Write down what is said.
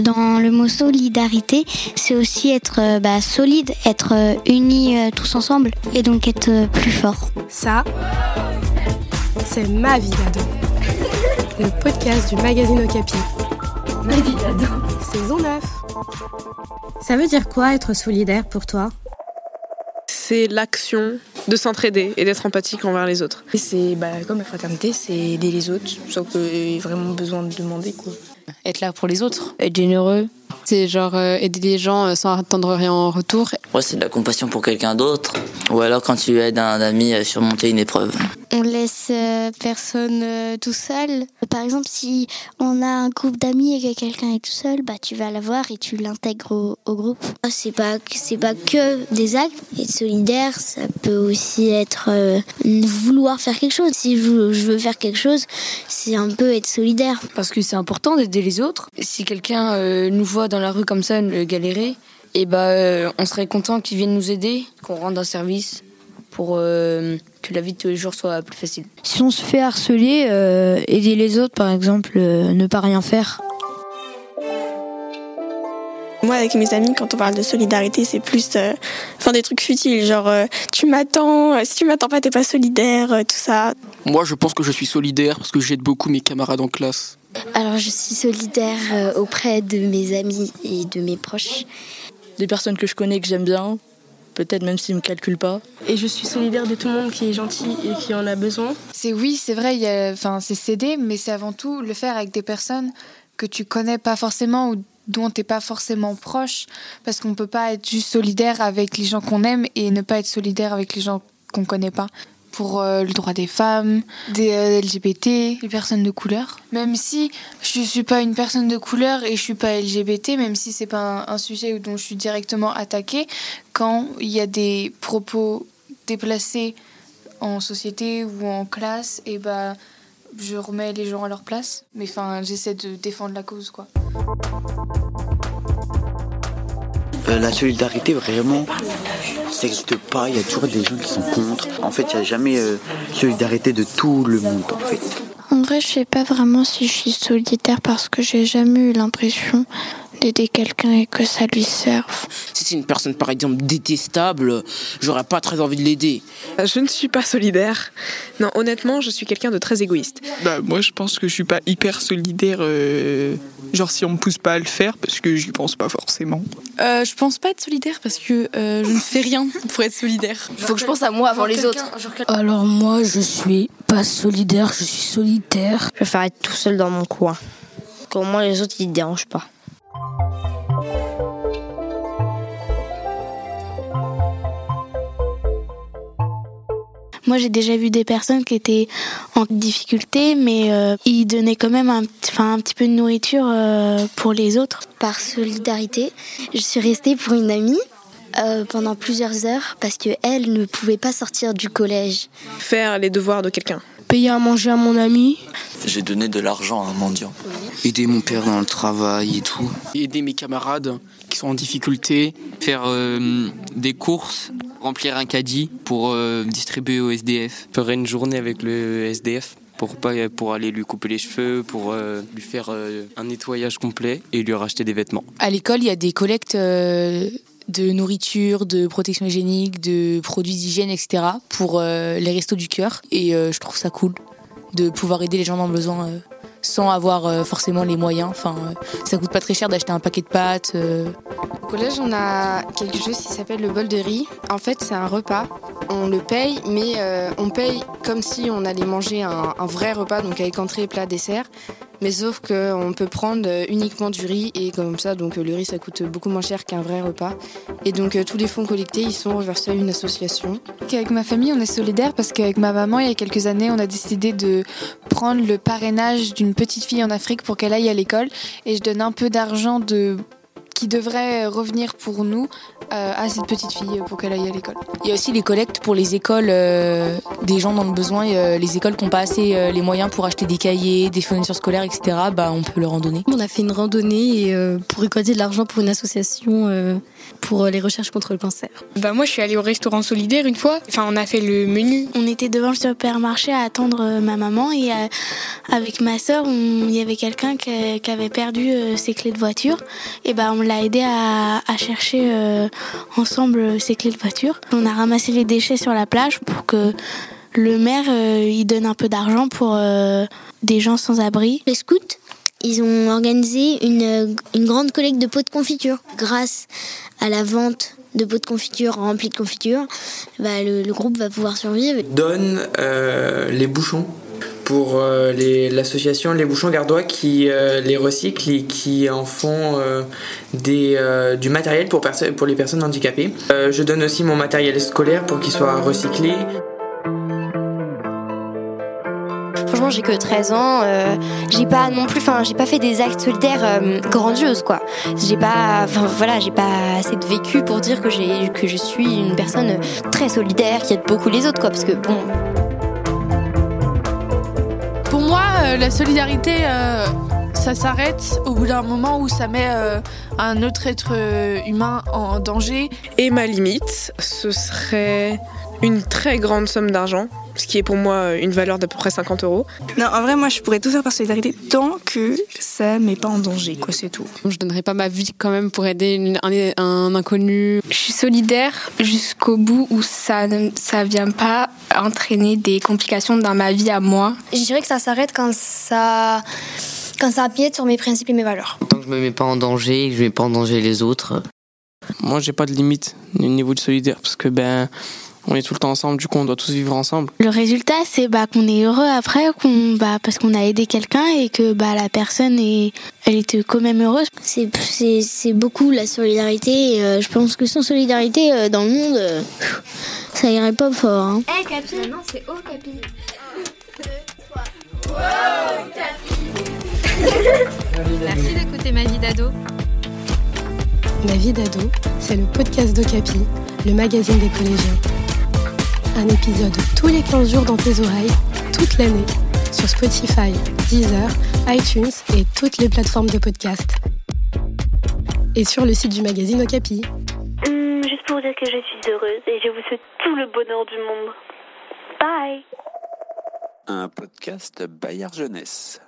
Dans le mot solidarité, c'est aussi être euh, bah, solide, être euh, unis euh, tous ensemble et donc être plus fort. Ça, c'est ma vie d'ado. Le podcast du magazine Okapi. Ma vie d'ado. Saison 9. Ça veut dire quoi être solidaire pour toi? C'est l'action de s'entraider et d'être empathique envers les autres. C'est bah, comme la fraternité, c'est aider les autres, sauf qu'il y a vraiment besoin de demander quoi. Être là pour les autres. Être généreux. C'est genre euh, aider les gens euh, sans attendre rien en retour. Ouais, c'est de la compassion pour quelqu'un d'autre. Ou alors quand tu aides un ami à surmonter une épreuve. On laisse euh, personne euh, tout seul. Par exemple, si on a un groupe d'amis et que quelqu'un est tout seul, bah tu vas la voir et tu l'intègres au, au, groupe. C'est pas c'est pas que des actes. Être solidaire, ça peut aussi être euh, vouloir faire quelque chose. Si je, je veux faire quelque chose, c'est un peu être solidaire. Parce que c'est important d'aider les autres. Si quelqu'un euh, nous voit dans la rue comme ça, galérer, et bah euh, on serait content qu'il vienne nous aider, qu'on rende un service pour euh, que la vie de tous les jours soit plus facile. Si on se fait harceler, euh, aider les autres par exemple, euh, ne pas rien faire. Moi, avec mes amis, quand on parle de solidarité, c'est plus euh, enfin des trucs futiles, genre euh, tu m'attends, si tu m'attends pas, t'es pas solidaire, euh, tout ça. Moi, je pense que je suis solidaire parce que j'aide beaucoup mes camarades en classe. Alors, je suis solidaire euh, auprès de mes amis et de mes proches. Des personnes que je connais, que j'aime bien, peut-être même s'ils me calculent pas. Et je suis solidaire de tout le monde qui est gentil et qui en a besoin. C'est oui, c'est vrai, il y a, enfin, c'est s'aider, mais c'est avant tout le faire avec des personnes que tu connais pas forcément ou dont t'es pas forcément proche, parce qu'on peut pas être juste solidaire avec les gens qu'on aime et ne pas être solidaire avec les gens qu'on connaît pas. Pour euh, le droit des femmes, des euh, LGBT, les personnes de couleur. Même si je suis pas une personne de couleur et je suis pas LGBT, même si c'est pas un, un sujet dont je suis directement attaquée, quand il y a des propos déplacés en société ou en classe, et bah je remets les gens à leur place. Mais enfin, j'essaie de défendre la cause, quoi. Euh, la solidarité, vraiment, ça n'existe pas. Il y a toujours des gens qui sont contre. En fait, il n'y a jamais euh, solidarité de tout le monde, en fait. En vrai, je sais pas vraiment si je suis solidaire parce que j'ai jamais eu l'impression d'aider quelqu'un et que ça lui serve. Si c'est une personne par exemple détestable, j'aurais pas très envie de l'aider. Je ne suis pas solidaire. Non, honnêtement, je suis quelqu'un de très égoïste. Bah moi je pense que je suis pas hyper solidaire euh, genre si on me pousse pas à le faire parce que j'y pense pas forcément. Euh, je pense pas être solidaire parce que euh, je ne fais rien pour être solidaire. Il faut que je pense à moi avant les autres. Alors moi je suis pas solidaire, je suis solitaire. Je préfère être tout seul dans mon coin. Qu'au moins les autres ils te dérangent pas. Moi, j'ai déjà vu des personnes qui étaient en difficulté, mais euh, ils donnaient quand même un, enfin, un petit peu de nourriture euh, pour les autres. Par solidarité, je suis restée pour une amie euh, pendant plusieurs heures parce que elle ne pouvait pas sortir du collège. Faire les devoirs de quelqu'un. Payer à manger à mon ami. J'ai donné de l'argent à un mendiant. Aider mon père dans le travail et tout. Aider mes camarades qui sont en difficulté. Faire euh, des courses. Remplir un caddie pour euh, distribuer au SDF. Faire une journée avec le SDF pour, pas, pour aller lui couper les cheveux, pour euh, lui faire euh, un nettoyage complet et lui racheter des vêtements. À l'école, il y a des collectes euh, de nourriture, de protection hygiénique, de produits d'hygiène, etc. pour euh, les restos du cœur. Et euh, je trouve ça cool de pouvoir aider les gens dans le besoin euh, sans avoir euh, forcément les moyens. Enfin, euh, ça coûte pas très cher d'acheter un paquet de pâtes. euh. Au collège, on a quelque chose qui s'appelle le bol de riz. En fait, c'est un repas. On le paye, mais on paye comme si on allait manger un, un vrai repas, donc avec entrée, plat, dessert. Mais sauf qu'on peut prendre uniquement du riz et comme ça, donc euh, le riz ça coûte beaucoup moins cher qu'un vrai repas. Et donc euh, tous les fonds collectés, ils sont reversés à une association. Avec ma famille, on est solidaire parce qu'avec ma maman, il y a quelques années, on a décidé de prendre le parrainage d'une petite fille en Afrique pour qu'elle aille à l'école. Et je donne un peu d'argent de qui devrait revenir pour nous euh, à cette petite fille pour qu'elle aille à l'école. Il y a aussi les collectes pour les écoles euh, des gens dans le besoin, et, euh, les écoles qui n'ont pas assez euh, les moyens pour acheter des cahiers, des fournitures scolaires, etc. Bah, on peut leur en donner. On a fait une randonnée et, euh, pour récolter de l'argent pour une association euh, pour les recherches contre le cancer. Bah moi je suis allée au restaurant solidaire une fois. Enfin on a fait le menu. On était devant le supermarché à attendre ma maman et euh, avec ma sœur il y avait quelqu'un qui, qui avait perdu euh, ses clés de voiture et bah on l'a aidé à, à chercher euh, ensemble euh, ses clés de voiture. On a ramassé les déchets sur la plage pour que le maire euh, il donne un peu d'argent pour euh, des gens sans abri. Les scouts, ils ont organisé une, une grande collecte de pots de confiture. Grâce à la vente de pots de confiture remplis de confiture, bah, le, le groupe va pouvoir survivre. donne euh, les bouchons pour euh, l'association Les Bouchons Gardois qui euh, les recycle et qui en font euh, du matériel pour, les personnes handicapées. Je donne aussi mon matériel scolaire pour qu'il soit recyclé. Franchement, j'ai que 13 ans. j'ai pas non plus, enfin, j'ai pas fait des actes solidaires grandioses, quoi. J'ai pas, voilà, j'ai pas assez de vécu pour dire que j'ai, que je suis une personne très solidaire, qui aide beaucoup les autres, quoi. Parce que bon, la solidarité, euh, ça s'arrête au bout d'un moment où ça met euh, un autre être euh, humain en danger. Et ma limite, ce serait une très grande somme d'argent, ce qui est pour moi une valeur d'à peu près 50 euros. Non, en vrai, moi, je pourrais tout faire par solidarité tant que ça met pas en danger, quoi, c'est tout. Je donnerais pas ma vie quand même pour aider une- un, un inconnu. Je suis solidaire jusqu'au bout où ça ne ça vient pas entraîner des complications dans ma vie à moi. Je dirais que ça s'arrête quand ça, quand ça sur mes principes et mes valeurs. Tant que je me mets pas en danger et que je mets pas en danger les autres. Moi, j'ai pas de limite au niveau du solidaire parce que ben, on est tout le temps ensemble, du coup, on doit tous vivre ensemble. Le résultat, c'est bah, qu'on est heureux après, qu'on, bah, parce qu'on a aidé quelqu'un et que bah, la personne est, elle était quand même heureuse. C'est, c'est, c'est beaucoup la solidarité. et, euh, je pense que sans solidarité euh, dans le monde, euh, ça irait pas fort. hein. Eh, Capi Non, c'est au Capi. Merci d'écouter Ma vie d'ado. Ma vie d'ado, c'est le podcast d'Ocapi, le magazine des collégiens. Un épisode tous les 15 jours dans tes oreilles, toute l'année, sur Spotify, Deezer, iTunes et toutes les plateformes de podcast. Et sur le site du magazine Okapi. Hum, juste pour dire que je suis heureuse et je vous souhaite tout le bonheur du monde. Bye Un podcast Bayard Jeunesse.